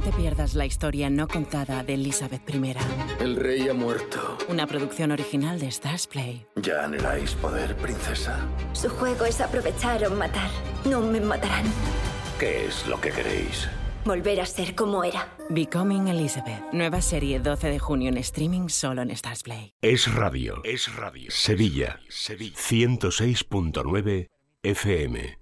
No te pierdas la historia no contada de Elizabeth I. El rey ha muerto. Una producción original de Stars Play. ¿Ya anheláis poder, princesa? Su juego es aprovechar o matar. No me matarán. ¿Qué es lo que queréis? Volver a ser como era. Becoming Elizabeth. Nueva serie 12 de junio en streaming solo en Stars Play. Es radio. Es radio. Sevilla. Sevilla. 106.9 FM.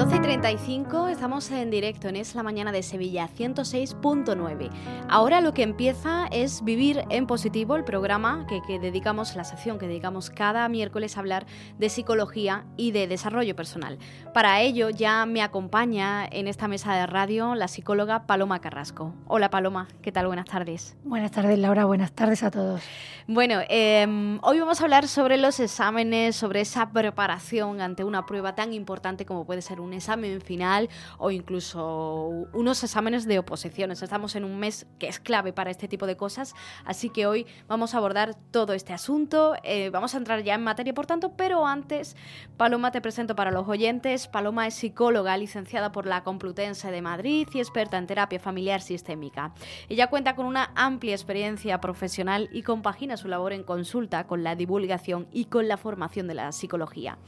12.35, estamos en directo en Es la Mañana de Sevilla 106.9. Ahora lo que empieza es Vivir en Positivo, el programa que, que, dedicamos, la sección que dedicamos cada miércoles a hablar de psicología y de desarrollo personal. Para ello ya me acompaña en esta mesa de radio la psicóloga Paloma Carrasco. Hola Paloma, ¿qué tal? Buenas tardes. Buenas tardes Laura, buenas tardes a todos. Bueno, eh, hoy vamos a hablar sobre los exámenes, sobre esa preparación ante una prueba tan importante como puede ser un examen final o incluso unos exámenes de oposiciones. Estamos en un mes que es clave para este tipo de cosas, así que hoy vamos a abordar todo este asunto. Eh, vamos a entrar ya en materia, por tanto, pero antes, Paloma, te presento para los oyentes. Paloma es psicóloga, licenciada por la Complutense de Madrid y experta en terapia familiar sistémica. Ella cuenta con una amplia experiencia profesional y compagina su labor en consulta con la divulgación y con la formación de la psicología.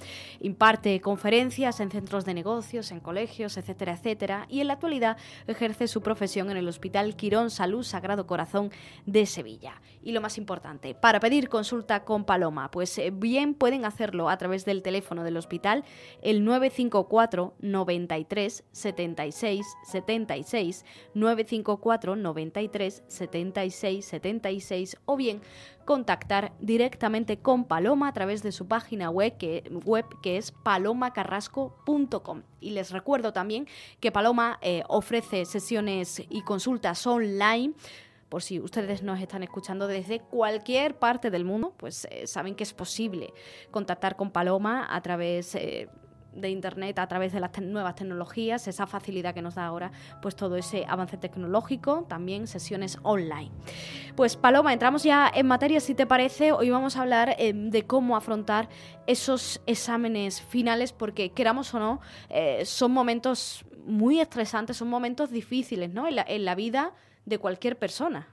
Imparte conferencias en centros de negocios, en colegios, etcétera, etcétera, y en la actualidad ejerce su profesión en el Hospital Quirón Salud Sagrado Corazón de Sevilla. Y lo más importante, para pedir consulta con Paloma, pues eh, bien pueden hacerlo a través del teléfono del hospital, el 954 93 76 76 954 93 76 76 o bien contactar directamente con Paloma a través de su página web que, web, que es palomacarrasco.com. Y les recuerdo también que Paloma eh, ofrece sesiones y consultas online por si ustedes nos están escuchando desde cualquier parte del mundo, pues eh, saben que es posible contactar con Paloma a través eh, de internet a través de las nuevas tecnologías, esa facilidad que nos da ahora pues todo ese avance tecnológico, también sesiones online. Pues Paloma, entramos ya en materia, si te parece, hoy vamos a hablar eh, de cómo afrontar esos exámenes finales, porque queramos o no, eh, son momentos muy estresantes, son momentos difíciles ¿no? en la vida de cualquier persona.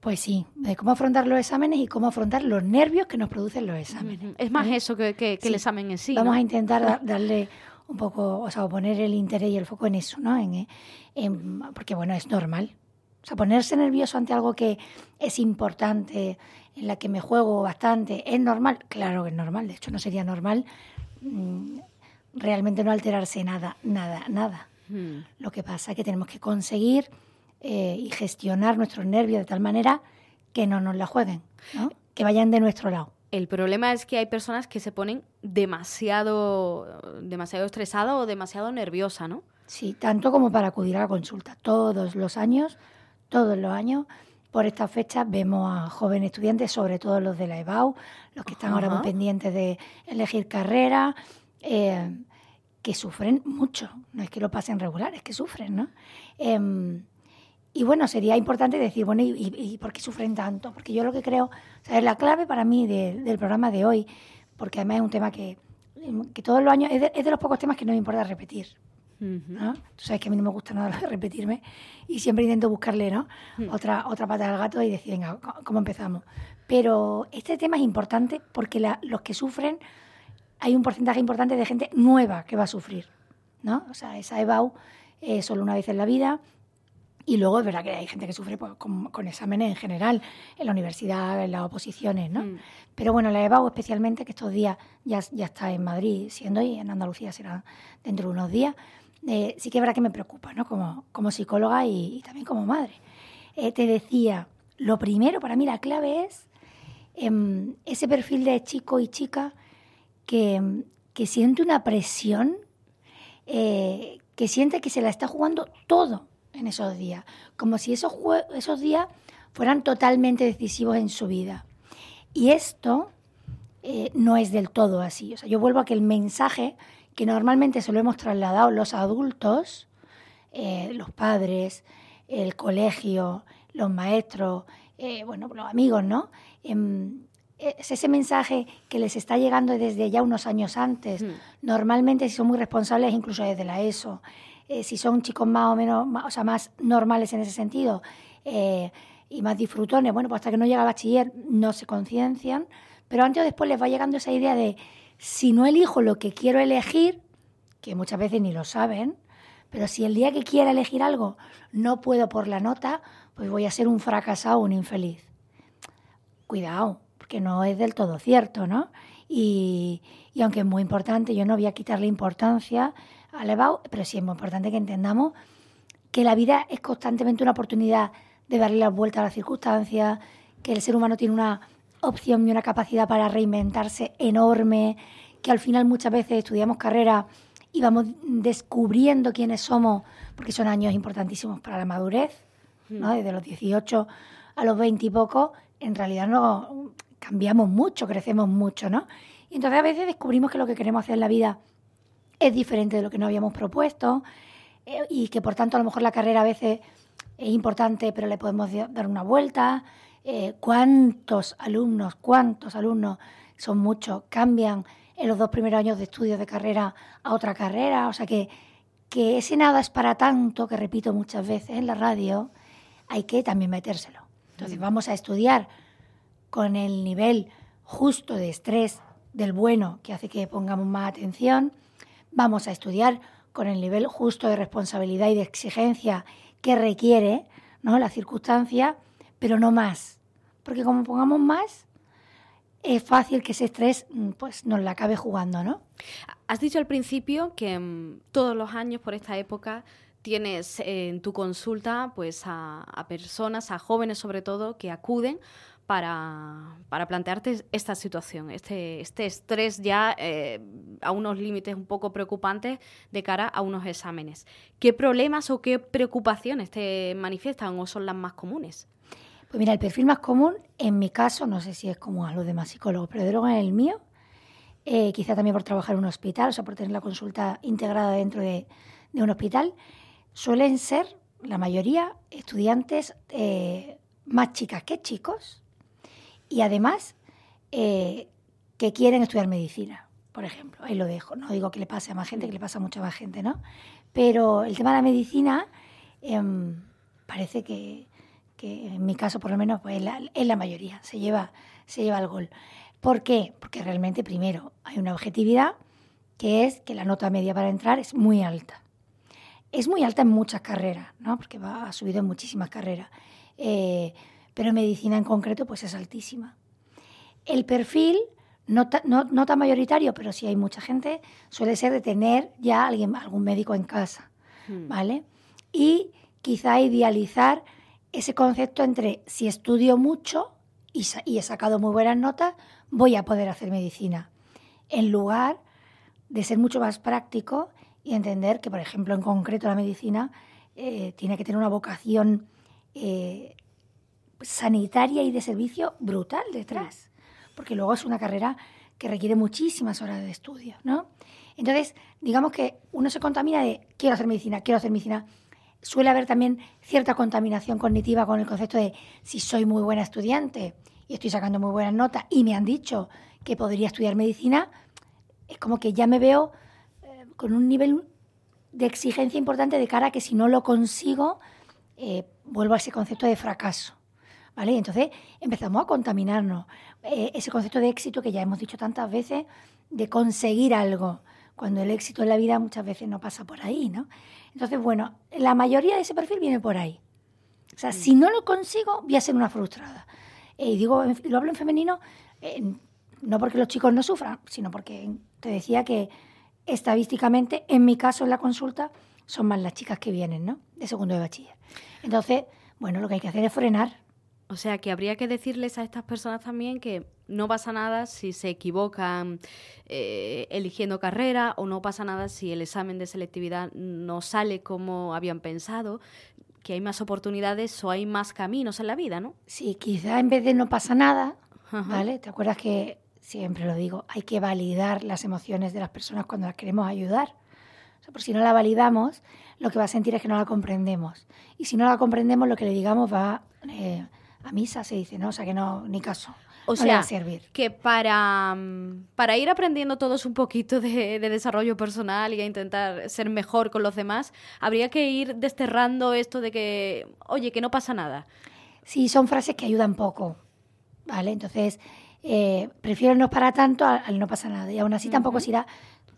Pues sí, de cómo afrontar los exámenes y cómo afrontar los nervios que nos producen los exámenes. Es más eso que, que, que sí. el examen en sí. Vamos ¿no? a intentar darle un poco, o sea, poner el interés y el foco en eso, ¿no? En, en, porque, bueno, es normal. O sea, ponerse nervioso ante algo que es importante, en la que me juego bastante, ¿es normal? Claro que es normal. De hecho, no sería normal mmm, realmente no alterarse nada, nada, nada. Hmm. Lo que pasa es que tenemos que conseguir eh, y gestionar nuestros nervios de tal manera que no nos la jueguen, ¿no? que vayan de nuestro lado. El problema es que hay personas que se ponen demasiado, demasiado estresada o demasiado nerviosa, ¿no? Sí, tanto como para acudir a la consulta. Todos los años, todos los años, por estas fechas vemos a jóvenes estudiantes, sobre todo los de la EBAU, los que están Ajá. ahora muy pendientes de elegir carrera, eh, que sufren mucho. No es que lo pasen regular, es que sufren, ¿no? Eh, y bueno, sería importante decir, bueno, ¿y, y, y por qué sufren tanto? Porque yo lo que creo, o sea, es la clave para mí de, del programa de hoy, porque además es un tema que, que todos los años, es de, es de los pocos temas que no me importa repetir. ¿no? Tú sabes que a mí no me gusta nada repetirme y siempre intento buscarle ¿no? Mm. otra, otra pata al gato y decir, venga, ¿cómo empezamos? Pero este tema es importante porque la, los que sufren, hay un porcentaje importante de gente nueva que va a sufrir. ¿no? O sea, esa EBAU eh, solo una vez en la vida, y luego es verdad que hay gente que sufre pues, con, con, exámenes en general, en la universidad, en las oposiciones, ¿no? Mm. Pero bueno, la EBAU especialmente, que estos días ya, ya está en Madrid siendo y en Andalucía será dentro de unos días, eh, sí que es verdad que me preocupa, ¿no? Como, como psicóloga y, y, también como madre. Eh, te decía, lo primero para mí, la clave es eh, ese perfil de chico y chica que, que siente una presión, eh, que siente que se la está jugando todo en esos días, como si esos, esos días fueran totalmente decisivos en su vida. Y esto eh, no es del todo así. O sea, yo vuelvo a que el mensaje que normalmente se lo hemos trasladado los adultos, eh, los padres, el colegio, los maestros, eh, bueno, los amigos, ¿no? Em, es ese mensaje que les está llegando desde ya unos años antes. Hmm. Normalmente, si son muy responsables, incluso desde la ESO. Si son chicos más o menos, o sea, más normales en ese sentido y más disfrutones, bueno, pues hasta que no llega a bachiller no se conciencian, pero antes o después les va llegando esa idea de si no elijo lo que quiero elegir, que muchas veces ni lo saben, pero si el día que quiera elegir algo no puedo por la nota, pues voy a ser un fracasado, un infeliz. Cuidado, porque no es del todo cierto, ¿no? Y, y aunque es muy importante, yo no voy a quitarle importancia EBAU, pero sí es muy importante que entendamos que la vida es constantemente una oportunidad de darle la vuelta a las circunstancias, que el ser humano tiene una opción y una capacidad para reinventarse enorme, que al final muchas veces estudiamos carrera y vamos descubriendo quiénes somos, porque son años importantísimos para la madurez, ¿no? Hmm. Desde los 18 a los 20 y poco, en realidad no cambiamos mucho, crecemos mucho, ¿no? Y entonces a veces descubrimos que lo que queremos hacer en la vida es diferente de lo que nos habíamos propuesto eh, y que por tanto a lo mejor la carrera a veces es importante, pero le podemos dar una vuelta. Eh, ¿Cuántos alumnos, cuántos alumnos, son muchos, cambian en los dos primeros años de estudios de carrera a otra carrera? O sea que, que ese nada es para tanto, que repito muchas veces en la radio, hay que también metérselo. Entonces vamos a estudiar con el nivel justo de estrés del bueno que hace que pongamos más atención. Vamos a estudiar con el nivel justo de responsabilidad y de exigencia que requiere ¿no? la circunstancia, pero no más. Porque como pongamos más, es fácil que ese estrés mm, pues, nos la acabe jugando, ¿no? Has dicho al principio que mm, todos los años por esta época tienes en tu consulta pues a, personas, a jóvenes sobre todo, que acuden para, plantearte esta situación, este, este estrés ya eh, a unos límites un poco preocupantes de cara a unos exámenes. ¿Qué problemas o qué preocupaciones te manifiestan o son las más comunes? Pues mira, el perfil más común, en mi caso, no sé si es como a los demás psicólogos, pero de luego en el mío, eh, quizá también por trabajar en un hospital, o sea, por tener la consulta integrada dentro de, de un hospital, suelen ser, la mayoría, estudiantes eh, más chicas que chicos, y además eh, que quieren estudiar medicina, por ejemplo. Ahí lo dejo. No digo que le pase a más gente, que le pasa a mucha más gente, ¿no? Pero el tema de la medicina em, parece que, en mi caso, por lo menos, pues es la, mayoría. Se lleva, se lleva el gol. ¿Por qué? Porque realmente, primero, hay una objetividad que es que la nota media para entrar es muy alta. Es muy alta en muchas carreras, ¿no? Porque ha subido en muchísimas carreras. Eh, pero en medicina en concreto pues es altísima. El perfil, no, no, tan mayoritario, pero sí hay mucha gente, suele ser de tener ya alguien, algún médico en casa, hmm. ¿vale? Y quizá idealizar ese concepto entre si estudio mucho y, y he sacado muy buenas notas, voy a poder hacer medicina, en lugar de ser mucho más práctico y entender que, por ejemplo, en concreto la medicina eh, tiene que tener una vocación eh, sanitaria y de servicio brutal detrás, porque luego es una carrera que requiere muchísimas horas de estudio, ¿no? Entonces, digamos que uno se contamina de quiero hacer medicina, quiero hacer medicina. Suele haber también cierta contaminación cognitiva con el concepto de si soy muy buena estudiante y estoy sacando muy buenas notas y me han dicho que podría estudiar medicina, es como que ya me veo eh, con un nivel de exigencia importante de cara a que si no lo consigo, eh, vuelvo a ese concepto de fracaso. ¿Vale? Entonces empezamos a contaminarnos. Eh, ese concepto de éxito que ya hemos dicho tantas veces, de conseguir algo, cuando el éxito en la vida muchas veces no pasa por ahí, ¿no? Entonces, bueno, la mayoría de ese perfil viene por ahí. O sea, si no lo consigo, voy a ser una frustrada. Eh, y digo, lo hablo en femenino, eh, no porque los chicos no sufran, sino porque te decía que estadísticamente, en mi caso en la consulta, son más las chicas que vienen, ¿no? De segundo de bachiller. Entonces, bueno, lo que hay que hacer es frenar o sea, que habría que decirles a estas personas también que no pasa nada si se equivocan eh, eligiendo carrera o no pasa nada si el examen de selectividad no sale como habían pensado, que hay más oportunidades o hay más caminos en la vida, ¿no? Sí, quizá en vez de no pasa nada, ¿vale? ¿Te acuerdas que siempre lo digo, hay que validar las emociones de las personas cuando las queremos ayudar? O sea, por si no la validamos, lo que va a sentir es que no la comprendemos. Y si no la comprendemos, lo que le digamos va eh, a misa, se dice, ¿no? O sea, que no, ni caso. O sea, que para, mm, para ir aprendiendo todos un poquito de, desarrollo personal y a intentar ser mejor con los demás, habría que ir desterrando esto de que, oye, que no pasa nada. Sí, son frases que ayudan poco, ¿vale? Entonces, eh, prefiero no para tanto al, no pasa nada. Y aún así tampoco será,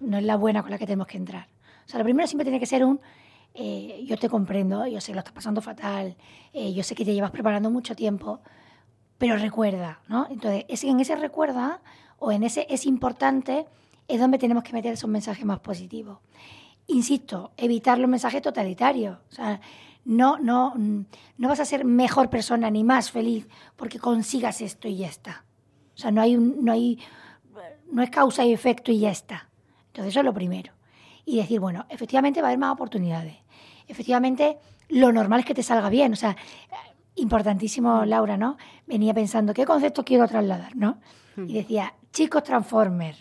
no es la buena con la que tenemos que entrar. O sea, lo primero siempre tiene que ser un, eh, yo te comprendo, yo sé que lo estás pasando fatal, eh, yo sé que te llevas preparando mucho tiempo, pero recuerda, ¿no? Entonces, es, en ese recuerda o en ese es importante es donde tenemos que meter esos mensajes más positivos. Insisto, evitar los mensajes totalitarios. O sea, no, no, no vas a ser mejor persona ni más feliz porque consigas esto y ya está. O sea, no hay, no hay, no es causa y efecto y ya está. Entonces, eso es lo primero. Y decir, bueno, efectivamente va a haber más oportunidades. Efectivamente, lo normal es que te salga bien. O sea, importantísimo, Laura, ¿no? Venía pensando, ¿qué concepto quiero trasladar, no? Hmm. Y decía, chicos Transformer.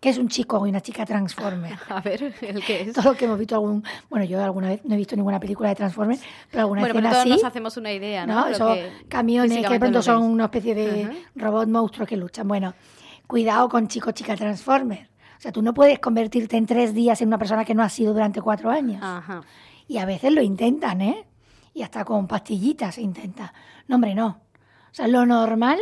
¿Qué es un chico y una chica Transformer? A ver, ¿el qué es? Todo lo que hemos visto algún... Bueno, yo alguna vez no he visto ninguna película de Transformers, pero alguna bueno, escena pero todos nos hacemos una idea, ¿no? Esos camiones que de pronto son una especie de robot monstruos que luchan. Bueno, cuidado con chico chica Transformer. O sea, tú no puedes convertirte en tres días en una persona que no has sido durante cuatro años. Ajá. Y a veces lo intentan, ¿eh? y hasta con pastillitas intenta. No, hombre, no. O sea, lo normal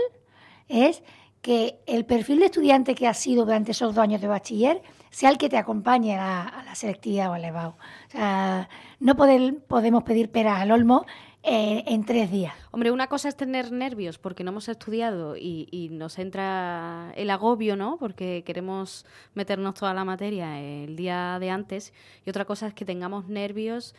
es que el perfil de estudiante que has sido durante esos dos años de bachiller sea el que te acompañe a, la selectividad o al EBAU. O sea, no podemos pedir peras al olmo en tres días. Hombre, una cosa es tener nervios porque no hemos estudiado y, y, nos entra el agobio, ¿no? Porque queremos meternos toda la materia el día de antes. Y otra cosa es que tengamos nervios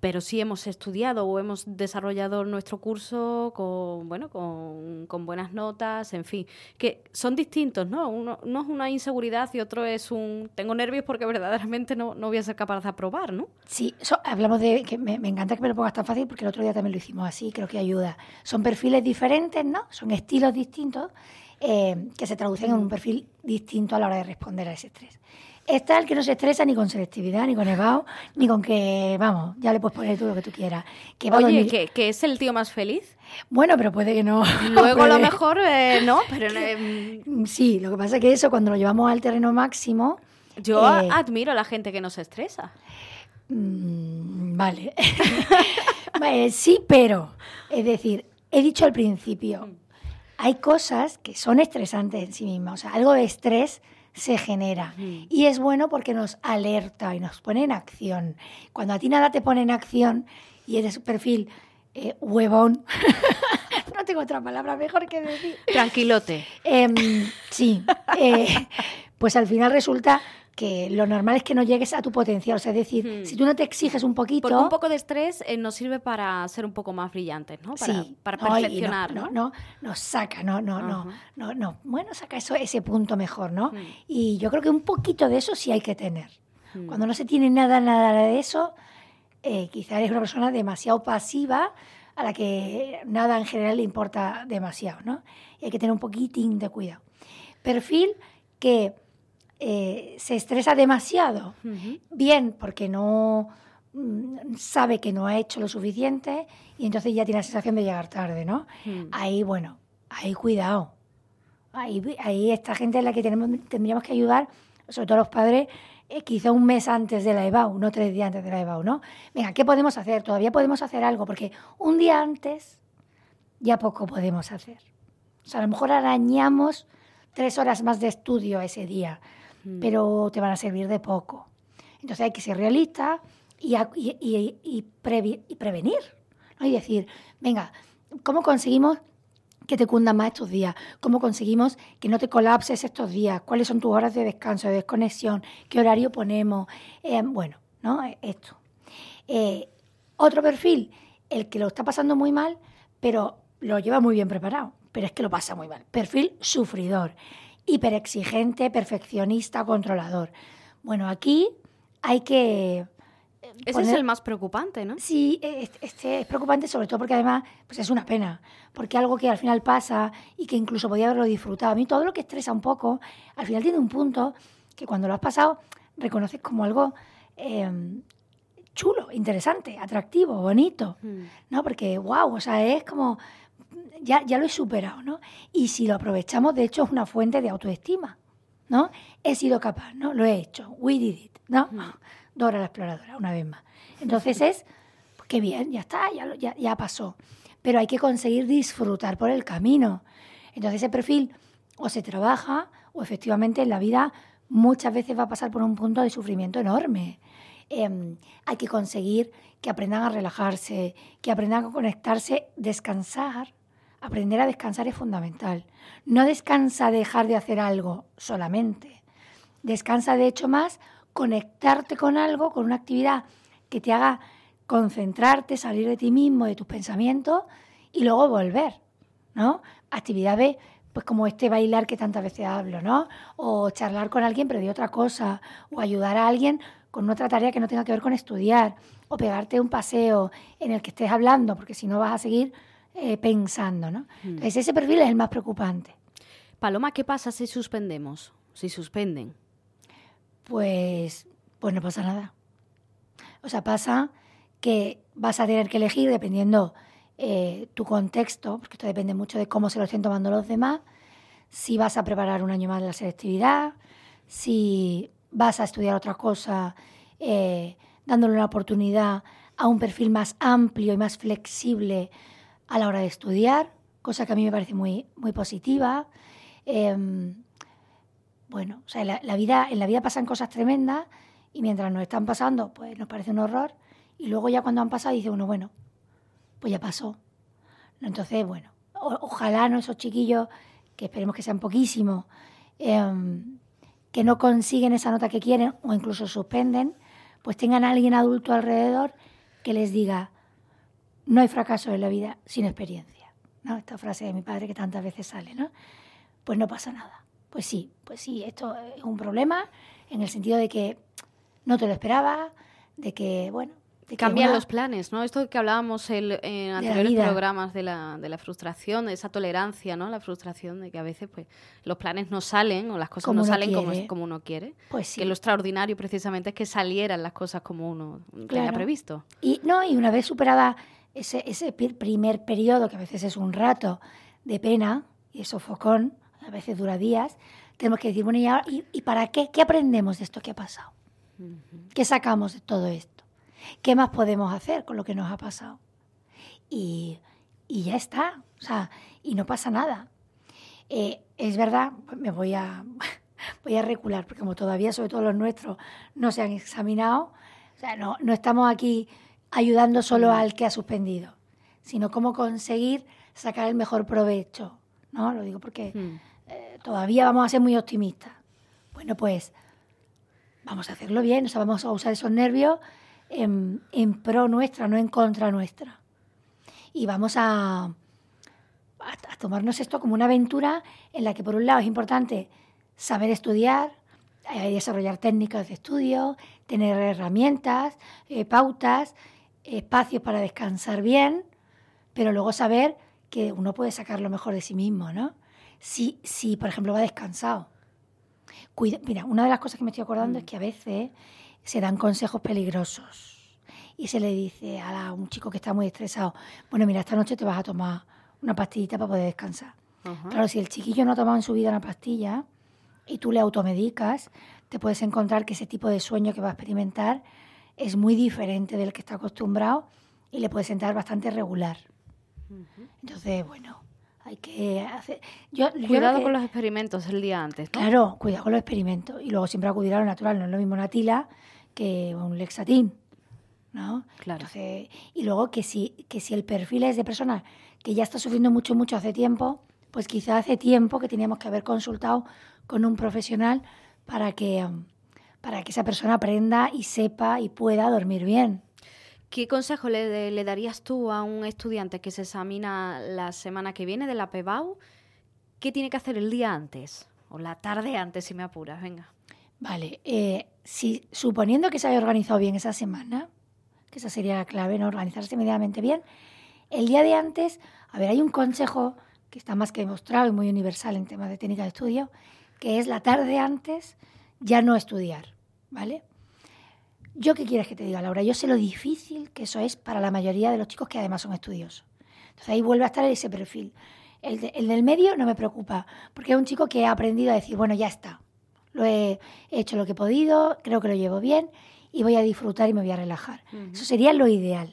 pero sí hemos estudiado o hemos desarrollado nuestro curso con, bueno, con, buenas notas, en fin, que son distintos, ¿no? Uno no es una inseguridad y otro es un tengo nervios porque verdaderamente no, no voy a ser capaz de aprobar, ¿no? Sí, hablamos de que me, encanta que me lo pongas tan fácil porque el otro día también lo hicimos así, creo que ayuda. Son perfiles diferentes, ¿no? Son estilos distintos eh, que se traducen en un perfil distinto a la hora de responder a ese estrés. Está el que no se estresa ni con selectividad, ni con evao, ni con que, vamos, ya le puedes poner todo lo que tú quieras. Que Oye, ¿que, es el tío más feliz? Bueno, pero puede que no. Luego a lo mejor eh, no, pero... Mm, sí, lo que pasa es que eso cuando lo llevamos al terreno máximo... Yo eh, admiro a la gente que no se estresa. Mm, vale. sí, pero, es decir, he dicho al principio, mm. hay cosas que son estresantes en sí mismas. O sea, algo de estrés se genera. Y es bueno porque nos alerta y nos pone en acción. Cuando a ti nada te pone en acción y eres un perfil eh, huevón, no tengo otra palabra mejor que decir. Tranquilote. Em, sí, eh, pues al final resulta que lo normal es que no llegues a tu potencial. O sea, es decir, si tú no te exiges un poquito. Porque un poco de estrés eh, nos sirve para ser un poco más brillantes, ¿no? Para, sí, para perfeccionar. No, no, nos saca, no, no, no, no, no. Bueno, saca eso, ese punto mejor, ¿no? Y yo creo que un poquito de eso sí hay que tener. Cuando no se tiene nada, nada de eso, eh, quizá eres una persona demasiado pasiva a la que nada en general le importa demasiado, ¿no? Y hay que tener un poquitín de cuidado. Perfil que eh, se estresa demasiado. Bien, porque no mm, sabe que no ha hecho lo suficiente y entonces ya tiene la sensación de llegar tarde, ¿no? Ahí, bueno, ahí cuidado. Ahí, ahí esta gente es la que tenemos, tendríamos que ayudar, sobre todo los padres, eh, quizá un mes antes de la EBAU, no tres días antes de la EBAU, ¿no? Venga, ¿qué podemos hacer? Todavía podemos hacer algo, porque un día antes ya poco podemos hacer. O sea, a lo mejor arañamos tres horas más de estudio ese día Pero te van a servir de poco. Entonces hay que ser realista y, prevenir. Y decir, venga, ¿cómo conseguimos que te cundan más estos días? ¿Cómo conseguimos que no te colapses estos días? ¿Cuáles son tus horas de descanso, de desconexión? ¿Qué horario ponemos? Eh, bueno, ¿no? Esto. Eh, otro perfil, el que lo está pasando muy mal, pero lo lleva muy bien preparado, pero es que lo pasa muy mal. Perfil sufridor hiperexigente, perfeccionista, controlador. Bueno, aquí hay que, Ese es el más preocupante, ¿no? Sí, este es preocupante sobre todo porque además pues es una pena, porque algo que al final pasa y que incluso podía haberlo disfrutado. A mí todo lo que estresa un poco, al final tiene un punto que cuando lo has pasado reconoces como algo em, chulo, interesante, atractivo, bonito, mm. ¿no? Porque, wow, o sea, es como, ya, ya lo he superado, ¿no? Y si lo aprovechamos, de hecho, es una fuente de autoestima, ¿no? He sido capaz, ¿no? Lo he hecho, we did it, ¿no? Mm. Dora la exploradora, una vez más. Entonces es, pues, qué bien, ya está, ya, ya, ya pasó. Pero hay que conseguir disfrutar por el camino. Entonces ese perfil o se trabaja o efectivamente en la vida muchas veces va a pasar por un punto de sufrimiento enorme. Em, hay que conseguir que aprendan a relajarse, que aprendan a conectarse, descansar. Aprender a descansar es fundamental. No descansa dejar de hacer algo solamente. Descansa de hecho más conectarte con algo, con una actividad que te haga concentrarte, salir de ti mismo, de tus pensamientos y luego volver, ¿no? Actividades pues como este bailar que tantas veces hablo, ¿no? O charlar con alguien pero de otra cosa, o ayudar a alguien con otra tarea que no tenga que ver con estudiar, o pegarte un paseo en el que estés hablando, porque si no vas a seguir eh, pensando, ¿no? Hmm. Entonces ese perfil es el más preocupante. Paloma, ¿qué pasa si suspendemos? Si suspenden. Pues, pues no pasa nada. O sea, pasa que vas a tener que elegir dependiendo eh, tu contexto, porque esto depende mucho de cómo se lo estén tomando los demás, si vas a preparar un año más de la selectividad, si vas a estudiar otra cosa, eh, dándole una oportunidad a un perfil más amplio y más flexible a la hora de estudiar, cosa que a mí me parece muy, muy positiva. Em, bueno, o sea, la, vida, en la vida pasan cosas tremendas y mientras nos están pasando, pues nos parece un horror. Y luego ya cuando han pasado dice uno, bueno, pues ya pasó. Entonces, bueno, ojalá no esos chiquillos, que esperemos que sean poquísimos, em, que no consiguen esa nota que quieren o incluso suspenden, pues tengan a alguien adulto alrededor que les diga, no hay fracaso en la vida sin experiencia. ¿no? Esta frase de mi padre que tantas veces sale, ¿no? Pues no pasa nada. Pues sí, pues sí, esto es un problema en el sentido de que no te lo esperaba, de que, bueno, Cambian los planes, ¿no? Esto que hablábamos en anteriores programas de la, de la frustración, de esa tolerancia, ¿no? La frustración de que a veces pues los planes no salen o las cosas no salen como, como, uno quiere. Pues sí. Que lo extraordinario precisamente es que salieran las cosas como uno tenía previsto. Y no, y una vez superada ese, ese primer periodo, que a veces es un rato de pena y es sofocón, a veces dura días, tenemos que decir, bueno, ¿y, y, para qué? ¿Qué aprendemos de esto que ha pasado? ¿Qué sacamos de todo esto? ¿Qué más podemos hacer con lo que nos ha pasado? Y, ya está, o sea, y no pasa nada. Eh, es verdad, me voy a, voy a recular, porque como todavía, sobre todo los nuestros, no se han examinado, o sea, no, no estamos aquí ayudando solo al que ha suspendido, sino cómo conseguir sacar el mejor provecho, ¿no? Lo digo porque eh, todavía vamos a ser muy optimistas. Bueno, pues vamos a hacerlo bien, o sea, vamos a usar esos nervios en, pro nuestra, no en contra nuestra. Y vamos a, a, tomarnos esto como una aventura en la que, por un lado, es importante saber estudiar, eh, desarrollar técnicas de estudio, tener herramientas, eh, pautas, espacios para descansar bien, pero luego saber que uno puede sacar lo mejor de sí mismo, ¿no? Si, si por ejemplo, va descansado. mira, una de las cosas que me estoy acordando mm. es que a veces se dan consejos peligrosos y se le dice a, un chico que está muy estresado, bueno, mira, esta noche te vas a tomar una pastillita para poder descansar. Claro, si el chiquillo no ha tomado en su vida una pastilla y tú le automedicas, te puedes encontrar que ese tipo de sueño que va a experimentar es muy diferente del que está acostumbrado y le puede sentar bastante regular. Entonces, bueno, hay que hacer... Yo, cuidado con los experimentos el día antes. Claro, cuidado con los experimentos. Y luego siempre acudir a lo natural. No es lo mismo una tila que un lexatín. ¿no? Claro. y luego que si, que si el perfil es de persona que ya está sufriendo mucho, mucho hace tiempo, pues quizá hace tiempo que teníamos que haber consultado con un profesional para que, para que esa persona aprenda y sepa y pueda dormir bien. ¿Qué consejo le, le, darías tú a un estudiante que se examina la semana que viene de la PEBAU? ¿Qué tiene que hacer el día antes? O la tarde antes, si me apuras, venga. Vale, eh, si, suponiendo que se haya organizado bien esa semana, que esa sería la clave, ¿no? organizarse medianamente bien. El día de antes, a ver, hay un consejo que está más que demostrado y muy universal en temas de técnica de estudio, que es la tarde antes ya no estudiar, ¿vale? ¿Yo qué quieres que te diga, Laura? Yo sé lo difícil que eso es para la mayoría de los chicos que además son estudiosos. Entonces ahí vuelve a estar ese perfil. El, el del medio no me preocupa, porque es un chico que ha aprendido a decir, bueno, ya está, lo he hecho lo que he podido, creo que lo llevo bien y voy a disfrutar y me voy a relajar. Eso sería lo ideal.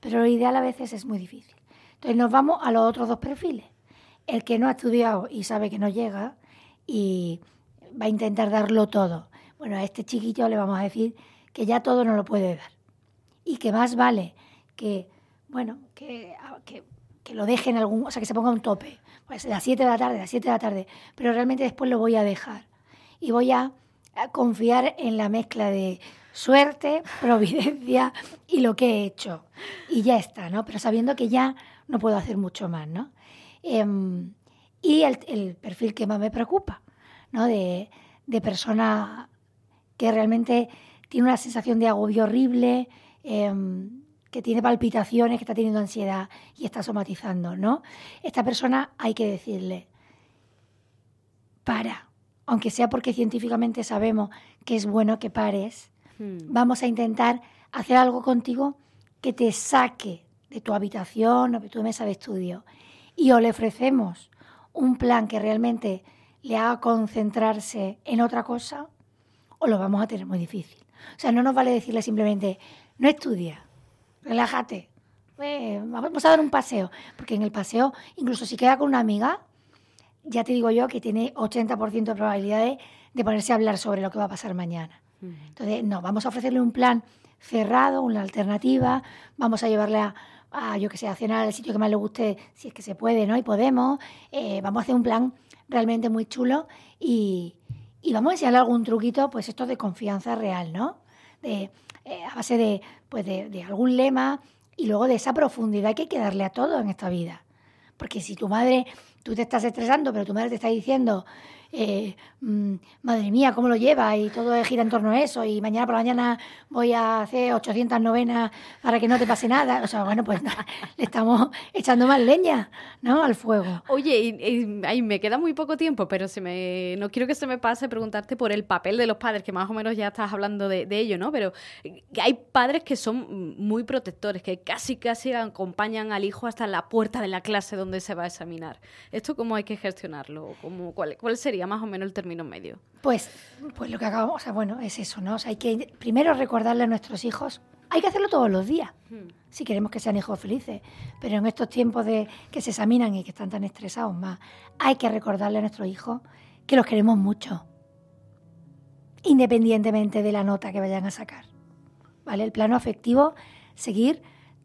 Pero lo ideal a veces es muy difícil. Entonces nos vamos a los otros dos perfiles. El que no ha estudiado y sabe que no llega y va a intentar darlo todo. Bueno, a este chiquillo le vamos a decir que ya todo no lo puede dar. Y que más vale que, bueno, que, que, que lo deje en algún, o sea, que se ponga un tope. Pues a las 7 de la tarde, a las 7 de la tarde. Pero realmente después lo voy a dejar. Y voy a confiar en la mezcla de suerte, providencia y lo que he hecho. Y ya está, ¿no? Pero sabiendo que ya no puedo hacer mucho más, ¿no? Em, y el, perfil que más me preocupa, ¿no? De, persona que realmente tiene una sensación de agobio horrible, em, que tiene palpitaciones, que está teniendo ansiedad y está somatizando, ¿no? Esta persona hay que decirle, para, aunque sea porque científicamente sabemos que es bueno que pares, hmm. vamos a intentar hacer algo contigo que te saque de tu habitación o de tu mesa de estudio y o le ofrecemos un plan que realmente le haga concentrarse en otra cosa o lo vamos a tener muy difícil. O sea, no nos vale decirle simplemente, no estudia, relájate, eh, vamos a dar un paseo, porque en el paseo, incluso si queda con una amiga, ya te digo yo que tiene 80% de probabilidades de ponerse a hablar sobre lo que va a pasar mañana. Entonces, no, vamos a ofrecerle un plan cerrado, una alternativa, vamos a llevarle a, yo que sé, a cenar al sitio que más le guste, si es que se puede, ¿no? Y podemos, eh, vamos a hacer un plan realmente muy chulo y, vamos a enseñarle algún truquito, pues esto de confianza real, ¿no? De, eh, a base de, pues de, de algún lema y luego de esa profundidad que hay que darle a todo en esta vida. Porque si tu madre tú te estás estresando, pero tu madre te está diciendo, eh, mm, madre mía, ¿cómo lo lleva? Y todo gira en torno a eso, y mañana por la mañana voy a hacer 800 novenas para que no te pase nada. O sea, bueno, pues le estamos echando más leña, ¿no? Al fuego. Oye, y, me queda muy poco tiempo, pero me, no quiero que se me pase preguntarte por el papel de los padres, que más o menos ya estás hablando de, ello, ¿no? Pero hay padres que son muy protectores, que casi, casi acompañan al hijo hasta la puerta de la clase donde se va a examinar. ¿Esto cómo hay que gestionarlo? ¿Cómo, cuál, ¿Cuál sería más o menos el término medio? Pues, pues lo que acabamos, o sea, bueno, es eso, ¿no? O sea, hay que primero recordarle a nuestros hijos, hay que hacerlo todos los días, hmm. si queremos que sean hijos felices, pero en estos tiempos de que se examinan y que están tan estresados más, hay que recordarle a nuestros hijos que los queremos mucho, independientemente de la nota que vayan a sacar. ¿Vale? El plano afectivo, seguir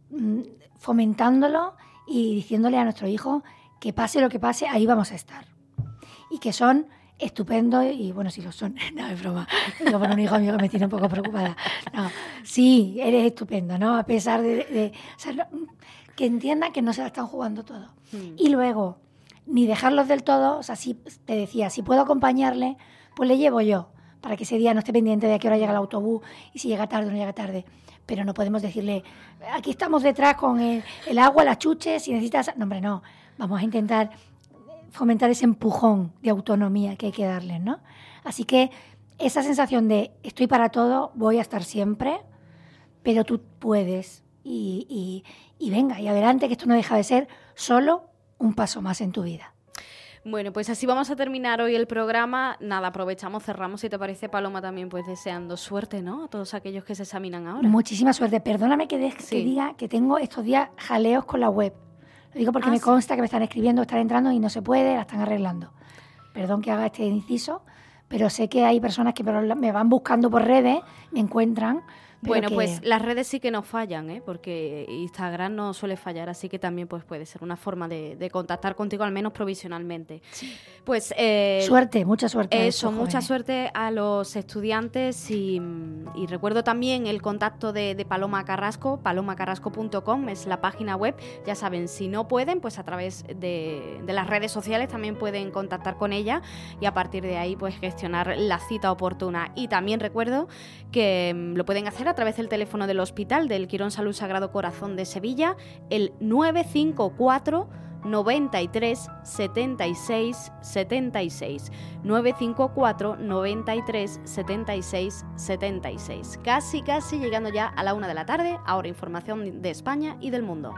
mm, fomentándolo y diciéndole a nuestros hijos que pase lo que pase, ahí vamos a estar. Y que son estupendos y bueno, si lo son, no es broma, yo por un hijo mío que me tiene un poco preocupada. No, sí, eres estupendo, ¿no? A pesar de, que entiendan que no se la están jugando todo. Hmm. Y luego, ni dejarlos del todo, o sea, si te decía, si puedo acompañarle, pues le llevo yo, para que ese día no esté pendiente de a qué hora llega el autobús y si llega tarde o no llega tarde. Pero no podemos decirle, aquí estamos detrás con el, el agua, las chuches, si necesitas... No, hombre, no vamos a intentar fomentar ese empujón de autonomía que hay que darles, ¿no? Así que esa sensación de estoy para todo, voy a estar siempre, pero tú puedes y, y venga, y adelante, que esto no deja de ser solo un paso más en tu vida. Bueno, pues así vamos a terminar hoy el programa. Nada, aprovechamos, cerramos, si te parece, Paloma, también pues deseando suerte, ¿no? A todos aquellos que se examinan ahora. Muchísima suerte. Perdóname que, que diga que tengo estos días jaleos con la web. Lo digo porque ah, me consta que me están escribiendo, están entrando y no se puede, la están arreglando. Perdón que haga este inciso, pero sé que hay personas que me van buscando por redes, me encuentran bueno, pues las redes sí que no fallan, ¿eh? porque Instagram no suele fallar, así que también pues, puede ser una forma de, contactar contigo, al menos provisionalmente. Pues eh, Suerte, mucha suerte. Eso, mucha suerte a los estudiantes y, recuerdo también el contacto de, Paloma Carrasco, palomacarrasco.com es la página web. Ya saben, si no pueden, pues a través de, de las redes sociales también pueden contactar con ella y a partir de ahí pues gestionar la cita oportuna. Y también recuerdo que mm, lo pueden hacer a a través del teléfono del hospital del Quirón Salud Sagrado Corazón de Sevilla, el 954 93 76 76 954 93 76 76 casi casi llegando ya a la una de la tarde. Ahora información de España y del mundo